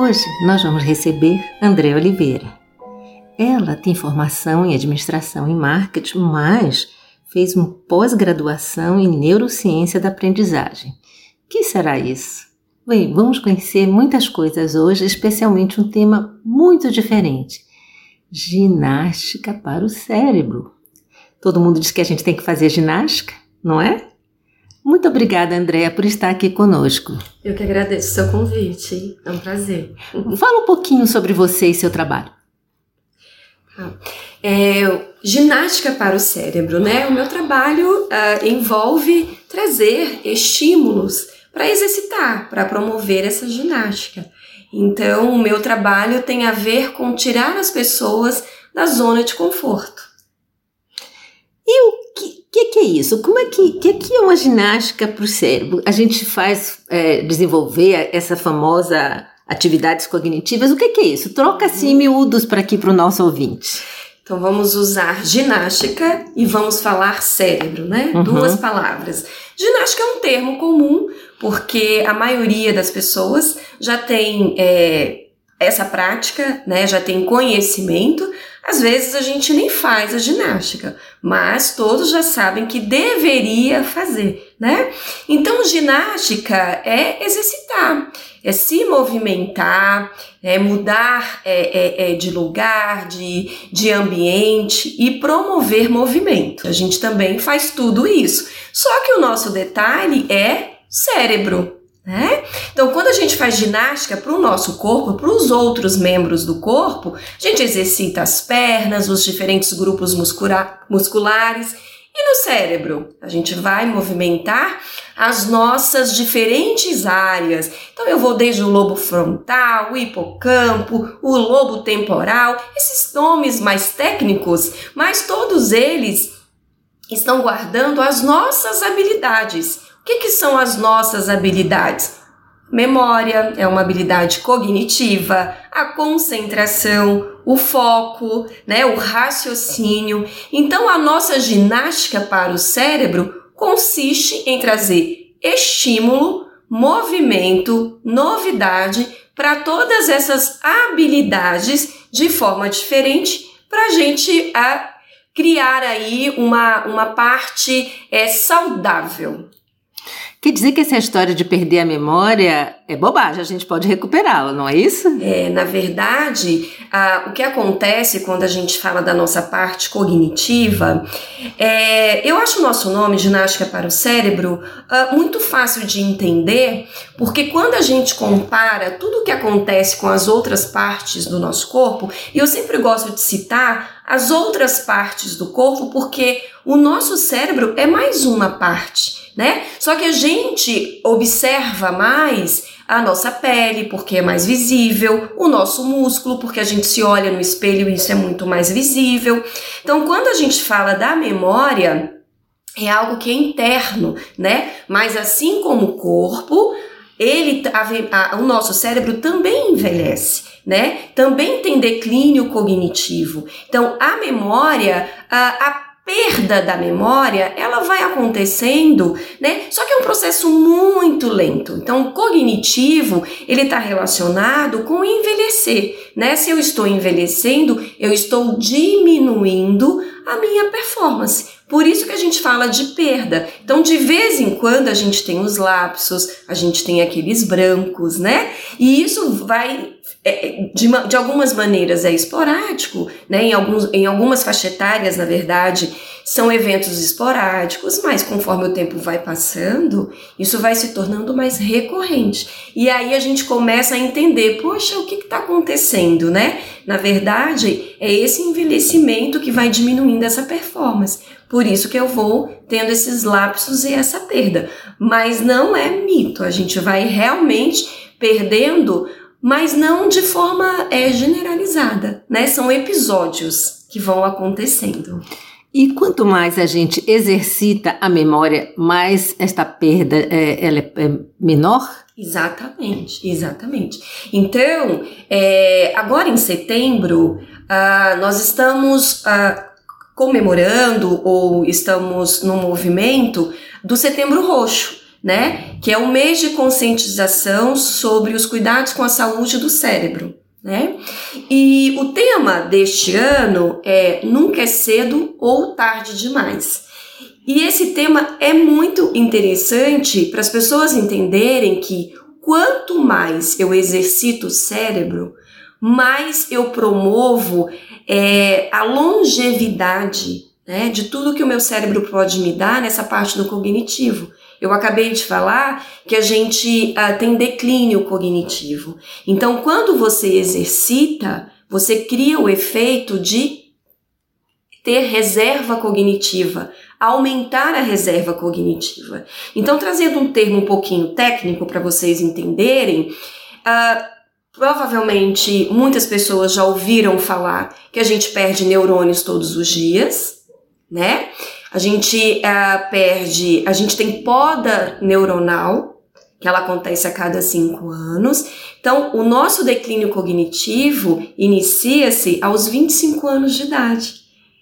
Hoje nós vamos receber André Oliveira. Ela tem formação em administração e marketing, mas fez uma pós-graduação em neurociência da aprendizagem. que será isso? Bem, vamos conhecer muitas coisas hoje, especialmente um tema muito diferente: ginástica para o cérebro. Todo mundo diz que a gente tem que fazer ginástica, não é? Muito obrigada, Andréa, por estar aqui conosco. Eu que agradeço o seu convite, é um prazer. Fala um pouquinho sobre você e seu trabalho. É, ginástica para o cérebro, né? O meu trabalho uh, envolve trazer estímulos para exercitar, para promover essa ginástica. Então, o meu trabalho tem a ver com tirar as pessoas da zona de conforto. O que, que, que é isso? Como é que, que, que é uma ginástica para o cérebro? A gente faz é, desenvolver essa famosa atividades cognitivas. O que, que é isso? Troca assim miúdos para aqui para o nosso ouvinte. Então vamos usar ginástica e vamos falar cérebro, né? Uhum. Duas palavras. Ginástica é um termo comum porque a maioria das pessoas já tem é, essa prática, né? Já tem conhecimento às vezes a gente nem faz a ginástica, mas todos já sabem que deveria fazer, né? Então, ginástica é exercitar, é se movimentar, é mudar é, é, é de lugar, de, de ambiente e promover movimento. A gente também faz tudo isso. Só que o nosso detalhe é cérebro. Né? Então, quando a gente faz ginástica para o nosso corpo, para os outros membros do corpo, a gente exercita as pernas, os diferentes grupos musculares e no cérebro. A gente vai movimentar as nossas diferentes áreas. Então, eu vou desde o lobo frontal, o hipocampo, o lobo temporal, esses nomes mais técnicos, mas todos eles estão guardando as nossas habilidades que, que são as nossas habilidades? Memória é uma habilidade cognitiva, a concentração, o foco, né, o raciocínio. Então, a nossa ginástica para o cérebro consiste em trazer estímulo, movimento, novidade para todas essas habilidades de forma diferente para a gente a criar aí uma, uma parte é, saudável. Quer dizer que essa história de perder a memória é bobagem, a gente pode recuperá-la, não é isso? É, na verdade, o que acontece quando a gente fala da nossa parte cognitiva, é, eu acho o nosso nome, Ginástica para o Cérebro, uh, muito fácil de entender, porque quando a gente compara tudo o que acontece com as outras partes do nosso corpo, e eu sempre gosto de citar as outras partes do corpo, porque o nosso cérebro é mais uma parte né? Só que a gente observa mais a nossa pele, porque é mais visível, o nosso músculo, porque a gente se olha no espelho e isso é muito mais visível. Então, quando a gente fala da memória, é algo que é interno, né? Mas assim como o corpo, ele a, a, o nosso cérebro também envelhece, né? Também tem declínio cognitivo. Então, a memória, a, a perda da memória, ela vai acontecendo, né? Só que é um processo muito lento. Então, o cognitivo, ele está relacionado com envelhecer, né? Se eu estou envelhecendo, eu estou diminuindo a minha performance. Por isso que a gente fala de perda. Então, de vez em quando a gente tem os lapsos, a gente tem aqueles brancos, né? E isso vai é, de, de, algumas maneiras é esporádico, né? em, alguns, em algumas faixas etárias, na verdade, são eventos esporádicos, mas conforme o tempo vai passando, isso vai se tornando mais recorrente. E aí a gente começa a entender, poxa, o que está acontecendo, né? Na verdade, é esse envelhecimento que vai diminuindo essa performance. Por isso que eu vou tendo esses lapsos e essa perda. Mas não é mito, a gente vai realmente perdendo mas não de forma é, generalizada, né? São episódios que vão acontecendo. E quanto mais a gente exercita a memória, mais esta perda é, ela é, é menor? Exatamente, exatamente. Então, é, agora em setembro, ah, nós estamos ah, comemorando ou estamos no movimento do Setembro Roxo né? Que é o mês de conscientização sobre os cuidados com a saúde do cérebro, né? E o tema deste ano é Nunca é cedo ou tarde demais. E esse tema é muito interessante para as pessoas entenderem que quanto mais eu exercito o cérebro, mais eu promovo é, a longevidade né, de tudo que o meu cérebro pode me dar nessa parte do cognitivo. Eu acabei de falar que a gente uh, tem declínio cognitivo. Então, quando você exercita, você cria o efeito de ter reserva cognitiva, aumentar a reserva cognitiva. Então, trazendo um termo um pouquinho técnico para vocês entenderem, uh, provavelmente muitas pessoas já ouviram falar que a gente perde neurônios todos os dias, né? A gente uh, perde, a gente tem poda neuronal, que ela acontece a cada cinco anos. Então, o nosso declínio cognitivo inicia-se aos 25 anos de idade.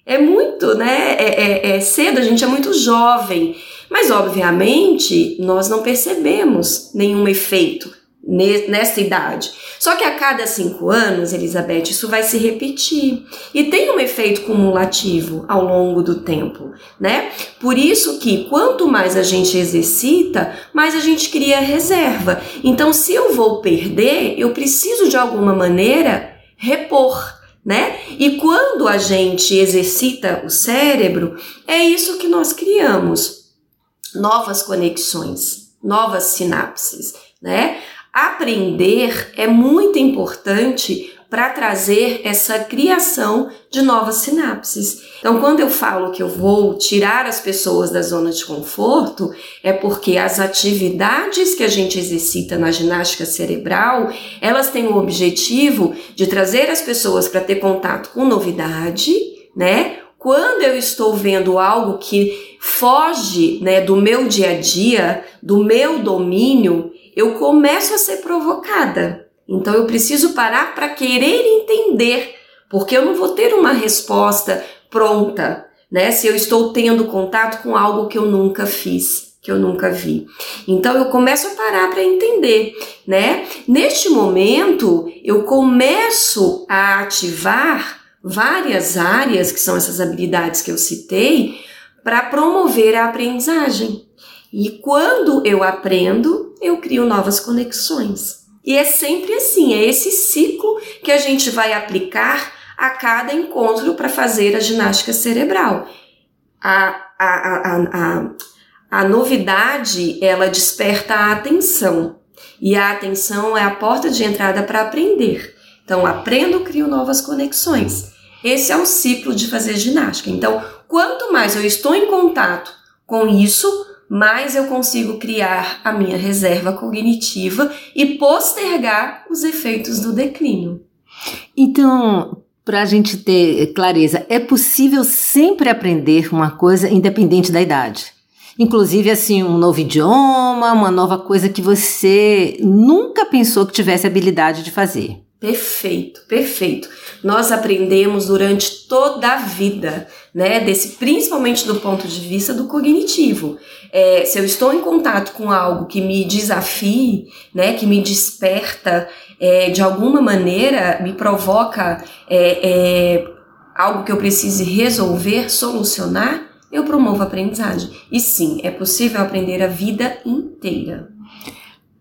É muito, né? É, é, é cedo, a gente é muito jovem. Mas, obviamente, nós não percebemos nenhum efeito nessa idade. Só que a cada cinco anos, Elizabeth, isso vai se repetir. E tem um efeito cumulativo ao longo do tempo, né? Por isso que quanto mais a gente exercita, mais a gente cria reserva. Então, se eu vou perder, eu preciso de alguma maneira repor. Né? E quando a gente exercita o cérebro, é isso que nós criamos: novas conexões, novas sinapses, né? Aprender é muito importante para trazer essa criação de novas sinapses. Então, quando eu falo que eu vou tirar as pessoas da zona de conforto, é porque as atividades que a gente exercita na ginástica cerebral, elas têm o objetivo de trazer as pessoas para ter contato com novidade, né? Quando eu estou vendo algo que foge, né, do meu dia a dia, do meu domínio, eu começo a ser provocada. Então eu preciso parar para querer entender, porque eu não vou ter uma resposta pronta, né? Se eu estou tendo contato com algo que eu nunca fiz, que eu nunca vi. Então eu começo a parar para entender, né? Neste momento, eu começo a ativar várias áreas que são essas habilidades que eu citei para promover a aprendizagem. E quando eu aprendo, eu crio novas conexões. E é sempre assim, é esse ciclo que a gente vai aplicar a cada encontro para fazer a ginástica cerebral. A, a, a, a, novidade, ela desperta a atenção. E a atenção é a porta de entrada para aprender. Então, aprendo, crio novas conexões. Esse é o ciclo de fazer ginástica. Então, quanto mais eu estou em contato com isso, mais eu consigo criar a minha reserva cognitiva e postergar os efeitos do declínio. Então, para a gente ter clareza, é possível sempre aprender uma coisa independente da idade. Inclusive, assim, um novo idioma, uma nova coisa que você nunca pensou que tivesse habilidade de fazer. Perfeito, perfeito. Nós aprendemos durante toda a vida, né? Desse, principalmente do ponto de vista do cognitivo. É, se eu estou em contato com algo que me desafie, né? Que me desperta, é, de alguma maneira me provoca é, é algo que eu precise resolver, solucionar, eu promovo a aprendizagem. E sim, é possível aprender a vida inteira.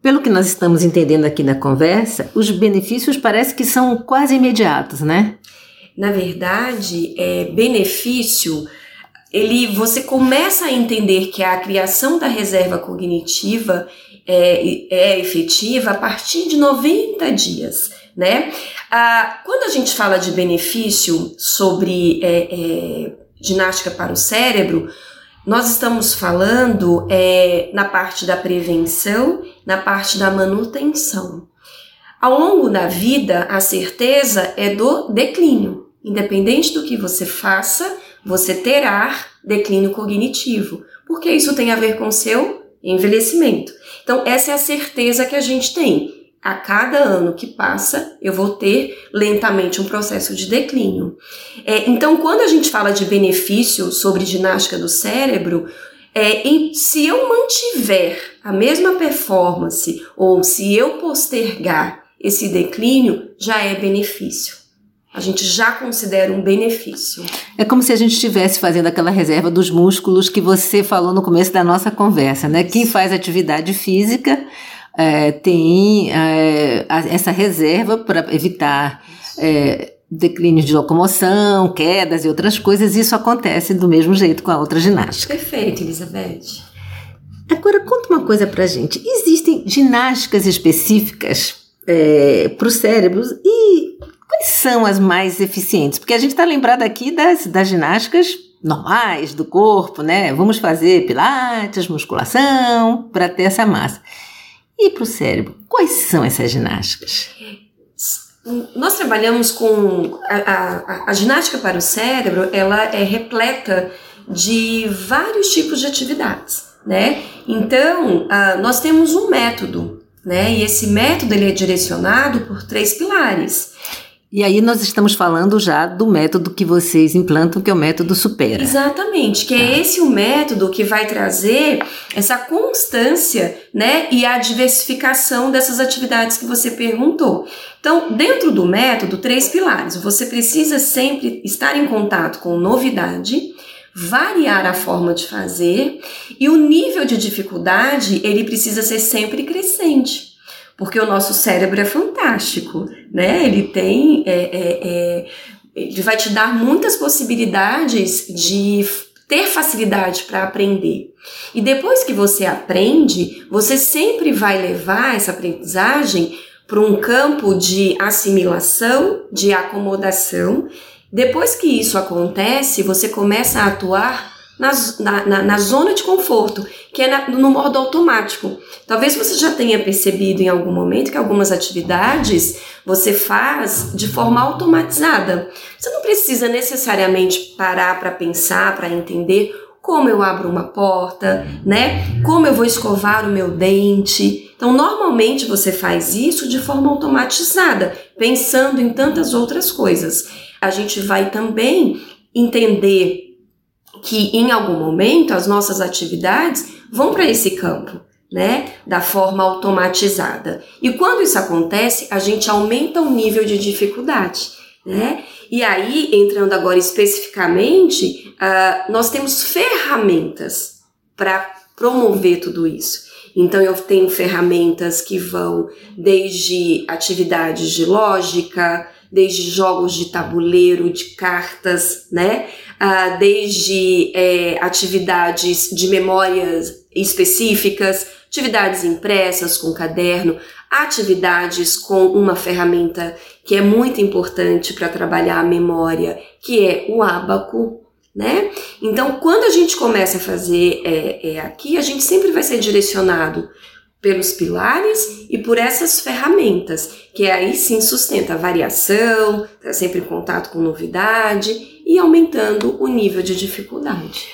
Pelo que nós estamos entendendo aqui na conversa, os benefícios parece que são quase imediatos, né? Na verdade, é, benefício, ele, você começa a entender que a criação da reserva cognitiva é, é efetiva a partir de 90 dias, né? Ah, quando a gente fala de benefício sobre é, é, ginástica para o cérebro, nós estamos falando é, na parte da prevenção, na parte da manutenção. Ao longo da vida, a certeza é do declínio. Independente do que você faça, você terá declínio cognitivo, porque isso tem a ver com seu envelhecimento. Então, essa é a certeza que a gente tem. A cada ano que passa, eu vou ter lentamente um processo de declínio. É, então, quando a gente fala de benefício sobre ginástica do cérebro, é, em, se eu mantiver a mesma performance ou se eu postergar esse declínio, já é benefício a gente já considera um benefício. É como se a gente estivesse fazendo aquela reserva dos músculos que você falou no começo da nossa conversa, né? Quem faz atividade física é, tem é, essa reserva para evitar é, declínios de locomoção, quedas e outras coisas. Isso acontece do mesmo jeito com a outra ginástica. Perfeito, Elizabeth. Agora, conta uma coisa pra gente. Existem ginásticas específicas é, para os cérebros e Quais são as mais eficientes? Porque a gente está lembrado aqui das, das ginásticas normais do corpo, né? Vamos fazer pilates, musculação, para ter essa massa. E para o cérebro, quais são essas ginásticas? Nós trabalhamos com a, a, a, ginástica para o cérebro, ela é repleta de vários tipos de atividades, né? Então, a, nós temos um método, né? E esse método ele é direcionado por três pilares. E aí nós estamos falando já do método que vocês implantam, que é o método Supera. Exatamente, que é tá. esse o método que vai trazer essa constância, né, e a diversificação dessas atividades que você perguntou. Então, dentro do método, três pilares. Você precisa sempre estar em contato com novidade, variar a forma de fazer e o nível de dificuldade, ele precisa ser sempre crescente porque o nosso cérebro é fantástico, né? Ele tem, é, é, é, ele vai te dar muitas possibilidades de ter facilidade para aprender. E depois que você aprende, você sempre vai levar essa aprendizagem para um campo de assimilação, de acomodação. Depois que isso acontece, você começa a atuar na, na, na, zona de conforto, que é na, no modo automático. Talvez você já tenha percebido em algum momento que algumas atividades você faz de forma automatizada. Você não precisa necessariamente parar para pensar, para entender como eu abro uma porta, né? Como eu vou escovar o meu dente. Então, normalmente você faz isso de forma automatizada, pensando em tantas outras coisas. A gente vai também entender que em algum momento as nossas atividades vão para esse campo, né, da forma automatizada. E quando isso acontece, a gente aumenta o nível de dificuldade, né? E aí, entrando agora especificamente, uh, nós temos ferramentas para promover tudo isso. Então, eu tenho ferramentas que vão desde atividades de lógica, desde jogos de tabuleiro, de cartas, né? Ah, desde é, atividades de memórias específicas, atividades impressas com caderno, atividades com uma ferramenta que é muito importante para trabalhar a memória, que é o ábaco, né? Então, quando a gente começa a fazer é, é, aqui, a gente sempre vai ser direcionado pelos pilares e por essas ferramentas, que aí sim sustenta a variação, está sempre em contato com novidade e aumentando o nível de dificuldade.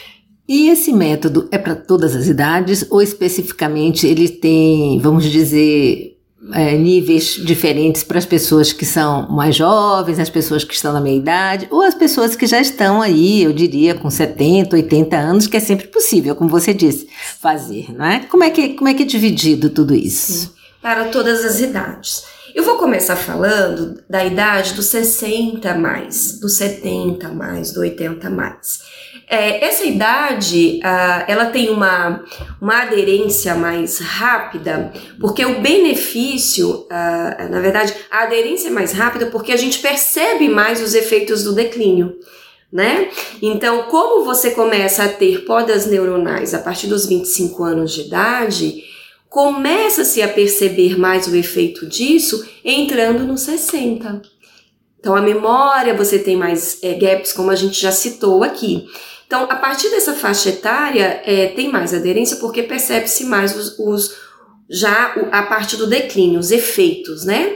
E esse método é para todas as idades ou especificamente ele tem, vamos dizer, é, níveis diferentes para as pessoas que são mais jovens, as pessoas que estão na meia idade, ou as pessoas que já estão aí, eu diria, com 70, 80 anos, que é sempre possível, como você disse, fazer, não é? Como é que, como é, que é dividido tudo isso? Sim, para todas as idades. Eu vou começar falando da idade dos 60 mais, dos 70 mais, do 80 mais. É, essa idade, uh, ela tem uma, uma aderência mais rápida, porque o benefício, uh, na verdade, a aderência é mais rápida porque a gente percebe mais os efeitos do declínio. Né? Então, como você começa a ter podas neuronais a partir dos 25 anos de idade, começa-se a perceber mais o efeito disso entrando nos 60. Então, a memória, você tem mais é, gaps, como a gente já citou aqui. Então, a partir dessa faixa etária, é, tem mais aderência porque percebe-se mais os, os já a parte do declínio, os efeitos, né?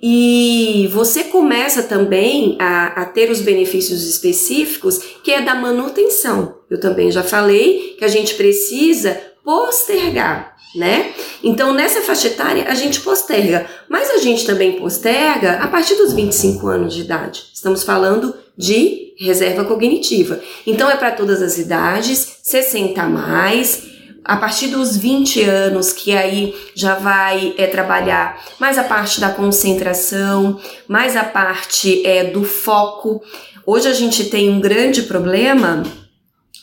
E você começa também a, a, ter os benefícios específicos, que é da manutenção. Eu também já falei que a gente precisa postergar, né? Então, nessa faixa etária, a gente posterga, mas a gente também posterga a partir dos 25 anos de idade. Estamos falando de reserva cognitiva. Então, é para todas as idades, 60 a mais, a partir dos 20 anos, que aí já vai é, trabalhar mais a parte da concentração, mais a parte é, do foco. Hoje a gente tem um grande problema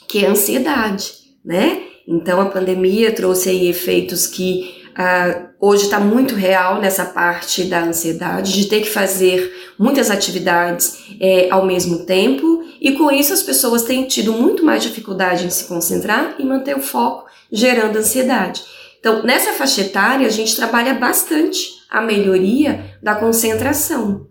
que é a ansiedade, né? Então a pandemia trouxe aí efeitos que uh, hoje está muito real nessa parte da ansiedade, de ter que fazer muitas atividades é, ao mesmo tempo, e com isso as pessoas têm tido muito mais dificuldade em se concentrar e manter o foco, gerando ansiedade. Então, nessa faixa etária, a gente trabalha bastante a melhoria da concentração.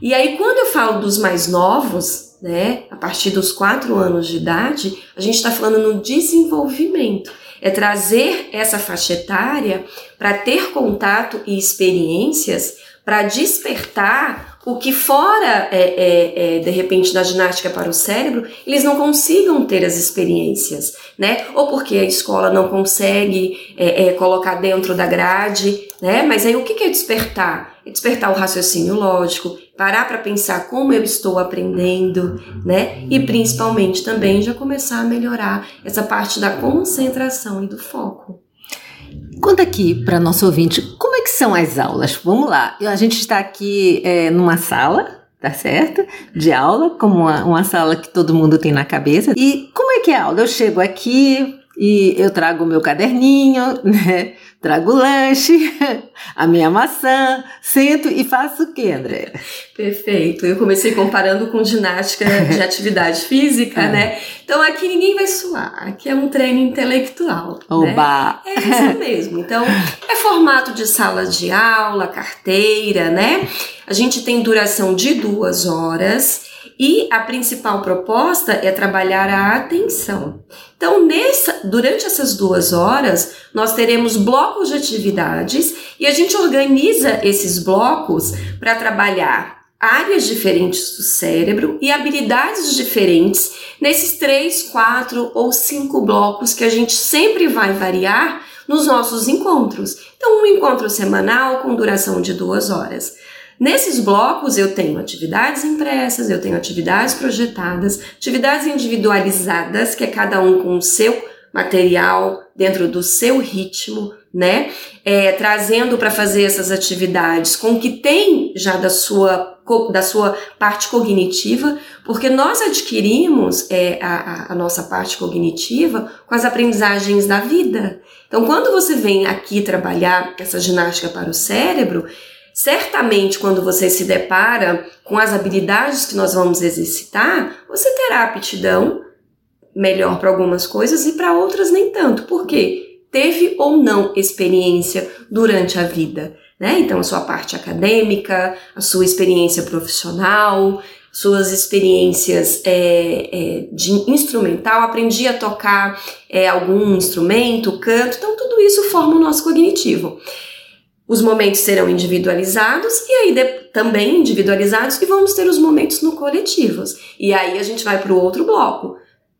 E aí, quando eu falo dos mais novos, né, a partir dos 4 anos de idade, a gente está falando no desenvolvimento. É trazer essa faixa etária para ter contato e experiências para despertar o que fora, é, é, é, de repente, da ginástica para o cérebro, eles não consigam ter as experiências, né? Ou porque a escola não consegue é, é, colocar dentro da grade, né? Mas aí o que é despertar? Despertar o raciocínio lógico, parar para pensar como eu estou aprendendo, né? E principalmente também já começar a melhorar essa parte da concentração e do foco. Conta aqui para nosso ouvinte, como é que são as aulas? Vamos lá, a gente está aqui é, numa sala, tá certo? De aula, como uma, uma sala que todo mundo tem na cabeça. E como é que é a aula? Eu chego aqui, e eu trago o meu caderninho, né? Trago o lanche, a minha maçã, sento e faço o quê, André? Perfeito. Eu comecei comparando com ginástica de atividade física, é. né? Então aqui ninguém vai suar, aqui é um treino intelectual. Né? Oba! Né? É isso mesmo. Então é formato de sala de aula, carteira, né? A gente tem duração de duas horas. E a principal proposta é trabalhar a atenção. Então, nessa, durante essas duas horas, nós teremos blocos de atividades e a gente organiza esses blocos para trabalhar áreas diferentes do cérebro e habilidades diferentes nesses três, quatro ou cinco blocos que a gente sempre vai variar nos nossos encontros. Então, um encontro semanal com duração de duas horas. Nesses blocos eu tenho atividades impressas, eu tenho atividades projetadas, atividades individualizadas, que é cada um com o seu material dentro do seu ritmo, né? É, trazendo para fazer essas atividades com o que tem já da sua, da sua parte cognitiva, porque nós adquirimos é, a, a nossa parte cognitiva com as aprendizagens da vida. Então, quando você vem aqui trabalhar essa ginástica para o cérebro, Certamente, quando você se depara com as habilidades que nós vamos exercitar, você terá aptidão melhor para algumas coisas e para outras nem tanto. Por quê? Teve ou não experiência durante a vida. Né? Então, a sua parte acadêmica, a sua experiência profissional, suas experiências é, é, de instrumental, aprendi a tocar é, algum instrumento, canto, então tudo isso forma o nosso cognitivo. Os momentos serão individualizados e aí de, também individualizados e vamos ter os momentos no coletivos. E aí a gente vai para o outro bloco.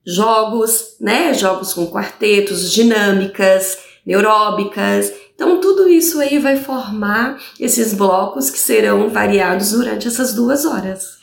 Jogos, né? Jogos com quartetos, dinâmicas, neuróbicas. Então tudo isso aí vai formar esses blocos que serão variados durante essas duas horas.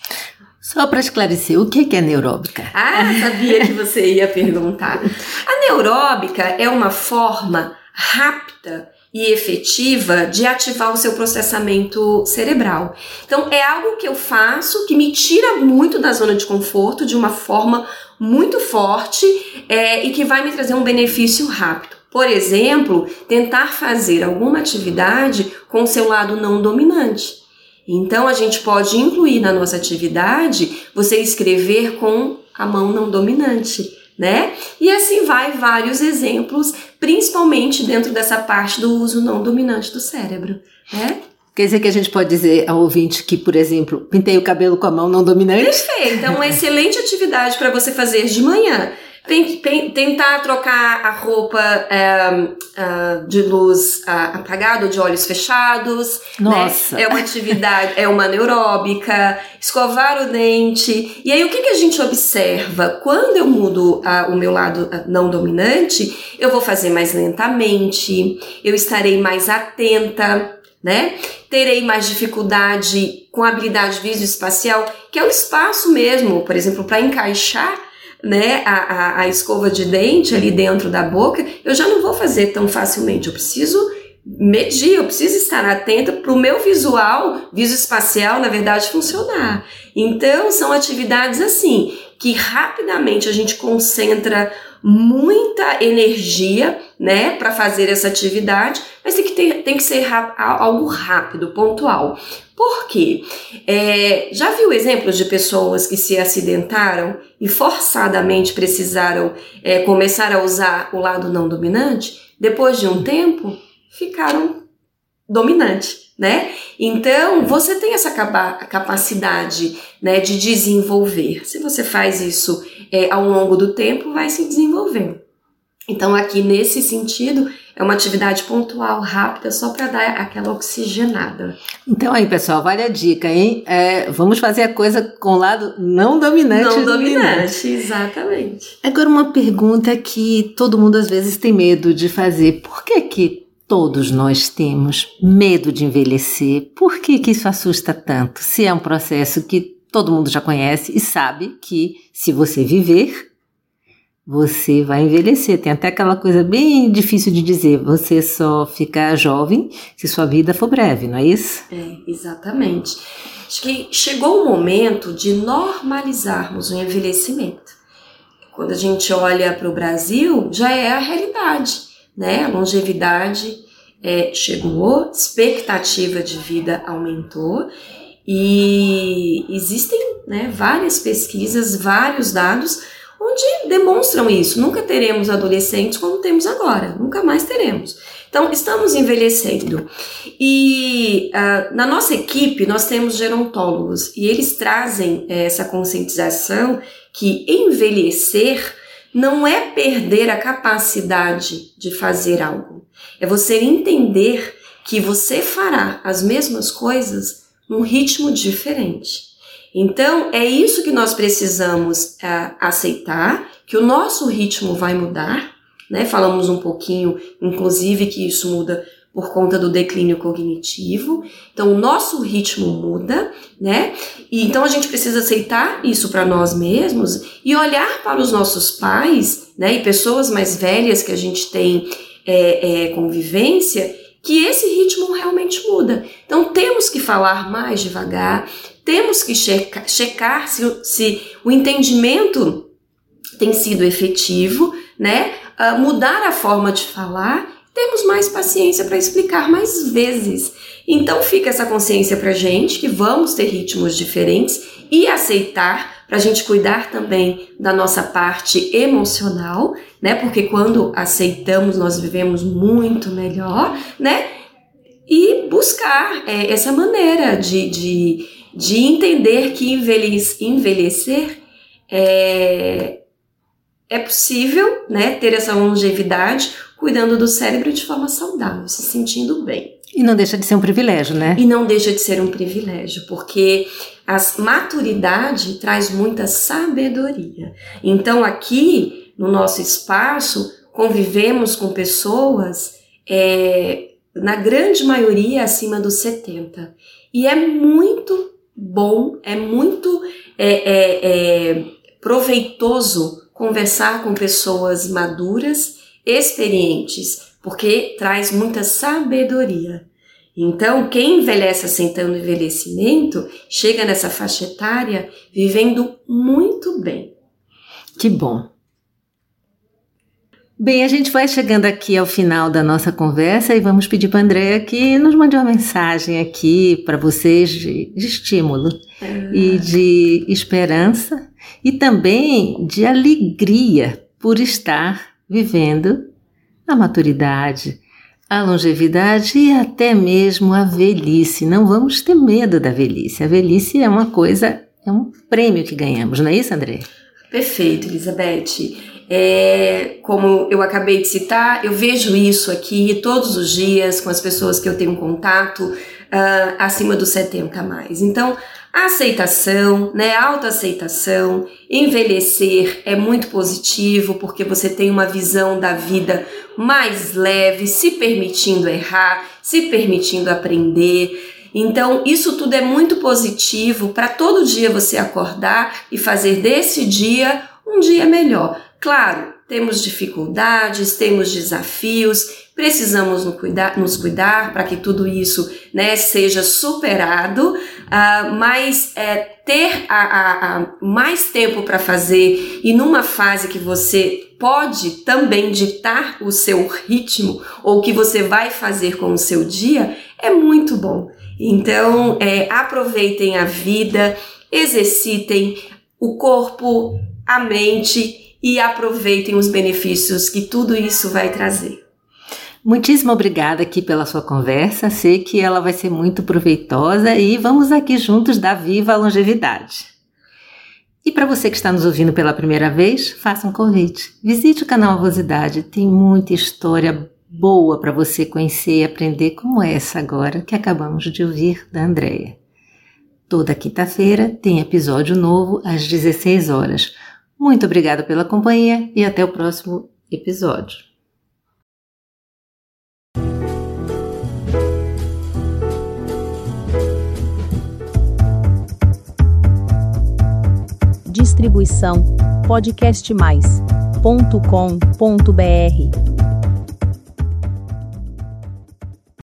Só para esclarecer, o que é neuróbica? Ah, sabia que você ia perguntar. A neuróbica é uma forma rápida e efetiva de ativar o seu processamento cerebral. Então, é algo que eu faço que me tira muito da zona de conforto de uma forma muito forte é, e que vai me trazer um benefício rápido. Por exemplo, tentar fazer alguma atividade com o seu lado não dominante. Então, a gente pode incluir na nossa atividade você escrever com a mão não dominante né? E assim vai vários exemplos, principalmente dentro dessa parte do uso não dominante do cérebro, né? Quer dizer que a gente pode dizer ao ouvinte que, por exemplo, pintei o cabelo com a mão não dominante? Perfeito, então uma excelente atividade para você fazer de manhã tentar trocar a roupa é, de luz uh, apagada ou de olhos fechados. Né? Nossa. Né? É uma atividade, é uma anaeróbica, escovar o dente. E aí o que, que a gente observa? Quando eu mudo uh, o meu lado não dominante, eu vou fazer mais lentamente, eu estarei mais atenta, né? Terei mais dificuldade com a habilidade visoespacial, que é o espaço mesmo, por exemplo, para encaixar né, a, a, a escova de dente ali dentro da boca, eu já não vou fazer tão facilmente. Eu preciso medir, eu preciso estar atenta para o meu visual, visoespacial, na verdade, funcionar. Então, são atividades assim, que rapidamente a gente concentra muita energia, né, para fazer essa atividade, mas tem que, ter, tem que ser algo rápido, pontual. Por quê? É, já viu exemplos de pessoas que se acidentaram e forçadamente precisaram é, começar a usar o lado não dominante? Depois de um tempo, ficaram dominante, né? Então, você tem essa capacidade né, de desenvolver. Se você faz isso é, ao longo do tempo, vai se desenvolvendo. Então, aqui nesse sentido, é uma atividade pontual, rápida, só para dar aquela oxigenada. Então aí, pessoal, vale a dica, hein? É, vamos fazer a coisa com o lado não dominante. Não dominante, exatamente. Agora uma pergunta que todo mundo às vezes tem medo de fazer. Por que que todos nós temos medo de envelhecer? Por que que isso assusta tanto? Se é um processo que todo mundo já conhece e sabe que se você viver, você vai envelhecer. Tem até aquela coisa bem difícil de dizer: você só fica jovem se sua vida for breve, não é isso? É, exatamente. Acho que chegou o momento de normalizarmos o envelhecimento. Quando a gente olha para o Brasil, já é a realidade, né? A longevidade é, chegou, expectativa de vida aumentou e existem né, várias pesquisas, vários dados onde demonstram isso. Nunca teremos adolescentes como temos agora, nunca mais teremos. Então, estamos envelhecendo. E uh, na nossa equipe, nós temos gerontólogos e eles trazem eh, essa conscientização que envelhecer não é perder a capacidade de fazer algo, é você entender que você fará as mesmas coisas num ritmo diferente. Então, é isso que nós precisamos é, aceitar, que o nosso ritmo vai mudar, né? Falamos um pouquinho, inclusive, que isso muda por conta do declínio cognitivo. Então, o nosso ritmo muda, né? E então a gente precisa aceitar isso para nós mesmos e olhar para os nossos pais, né? E pessoas mais velhas que a gente tem é, é, convivência, que esse ritmo realmente muda. Então, temos que falar mais devagar, temos que checar, checar se, se o entendimento tem sido efetivo, né? Uh, mudar a forma de falar, temos mais paciência para explicar mais vezes. Então fica essa consciência para gente que vamos ter ritmos diferentes e aceitar para a gente cuidar também da nossa parte emocional, né? Porque quando aceitamos nós vivemos muito melhor, né? E buscar é, essa maneira de, de de entender que envelhecer é, é possível né, ter essa longevidade cuidando do cérebro de forma saudável, se sentindo bem. E não deixa de ser um privilégio, né? E não deixa de ser um privilégio, porque a maturidade traz muita sabedoria. Então, aqui no nosso espaço, convivemos com pessoas, é, na grande maioria, acima dos 70. E é muito bom, é muito é, é, é, proveitoso conversar com pessoas maduras, experientes, porque traz muita sabedoria. Então, quem envelhece assentando envelhecimento chega nessa faixa etária vivendo muito bem. Que bom. Bem, a gente vai chegando aqui ao final da nossa conversa e vamos pedir para a Andréa que nos mande uma mensagem aqui para vocês de, de estímulo ah. e de esperança e também de alegria por estar vivendo a maturidade, a longevidade e até mesmo a velhice. Não vamos ter medo da velhice. A velhice é uma coisa, é um prêmio que ganhamos, não é isso, André? Perfeito, Elizabeth. É, como eu acabei de citar, eu vejo isso aqui todos os dias com as pessoas que eu tenho contato uh, acima dos 70 a mais. Então, aceitação, né, autoaceitação, envelhecer é muito positivo porque você tem uma visão da vida mais leve, se permitindo errar, se permitindo aprender. Então, isso tudo é muito positivo para todo dia você acordar e fazer desse dia um dia melhor. Claro, temos dificuldades, temos desafios, precisamos nos cuidar, cuidar para que tudo isso né, seja superado, uh, mas é, ter a, a, a mais tempo para fazer e numa fase que você pode também ditar o seu ritmo ou o que você vai fazer com o seu dia é muito bom. Então, é, aproveitem a vida, exercitem o corpo, a mente e aproveitem os benefícios que tudo isso vai trazer. Muitíssimo obrigada aqui pela sua conversa. Sei que ela vai ser muito proveitosa e vamos aqui juntos dar viva a longevidade. E para você que está nos ouvindo pela primeira vez, faça um convite. Visite o canal Avosidade, tem muita história boa para você conhecer e aprender, como essa agora que acabamos de ouvir da Andrea. Toda quinta-feira tem episódio novo às 16 horas. Muito obrigada pela companhia e até o próximo episódio. Distribuição podcastmais.com.br